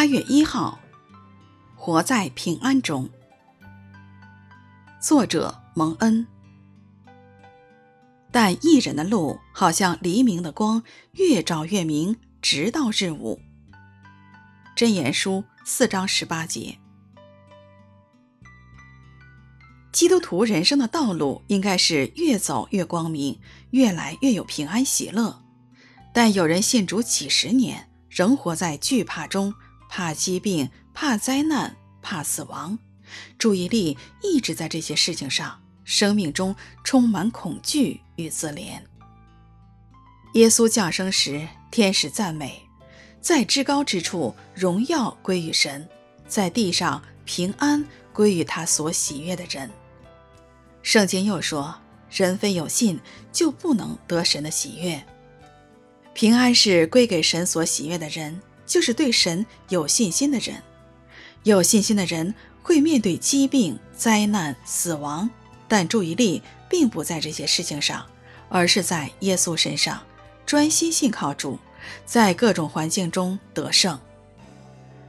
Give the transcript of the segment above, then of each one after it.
八月一号，活在平安中。作者蒙恩。但一人的路好像黎明的光，越照越明，直到日午。箴言书四章十八节。基督徒人生的道路应该是越走越光明，越来越有平安喜乐。但有人信主几十年，仍活在惧怕中，怕疾病，怕灾难，怕死亡，注意力一直在这些事情上，生命中充满恐惧与自怜。耶稣降生时，天使赞美，在至高之处，荣耀归于神，在地上平安归于他所喜悦的人。圣经又说：“人非有信，就不能得神的喜悦。平安是归给神所喜悦的人，就是对神有信心的人。有信心的人会面对疾病、灾难、死亡，但注意力并不在这些事情上，而是在耶稣身上，专心信靠主，在各种环境中得胜。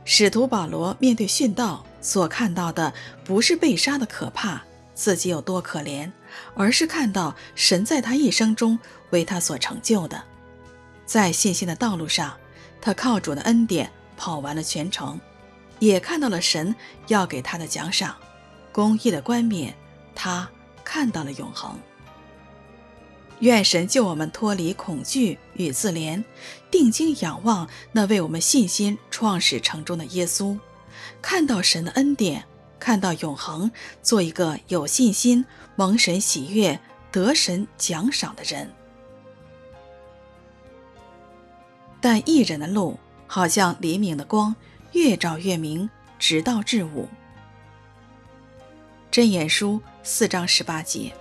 使徒保罗面对殉道所看到的，不是被杀的可怕。”自己有多可怜，而是看到神在他一生中为他所成就的，在信心的道路上，他靠主的恩典跑完了全程，也看到了神要给他的奖赏，公义的冠冕，他看到了永恒。愿神救我们脱离恐惧与自怜，定睛仰望那为我们信心创始成终的耶稣，看到神的恩典。看到永恒，做一个有信心、蒙神喜悦、得神奖赏的人。但一人的路好像黎明的光，越照越明，直到至午。真言书四章十八节。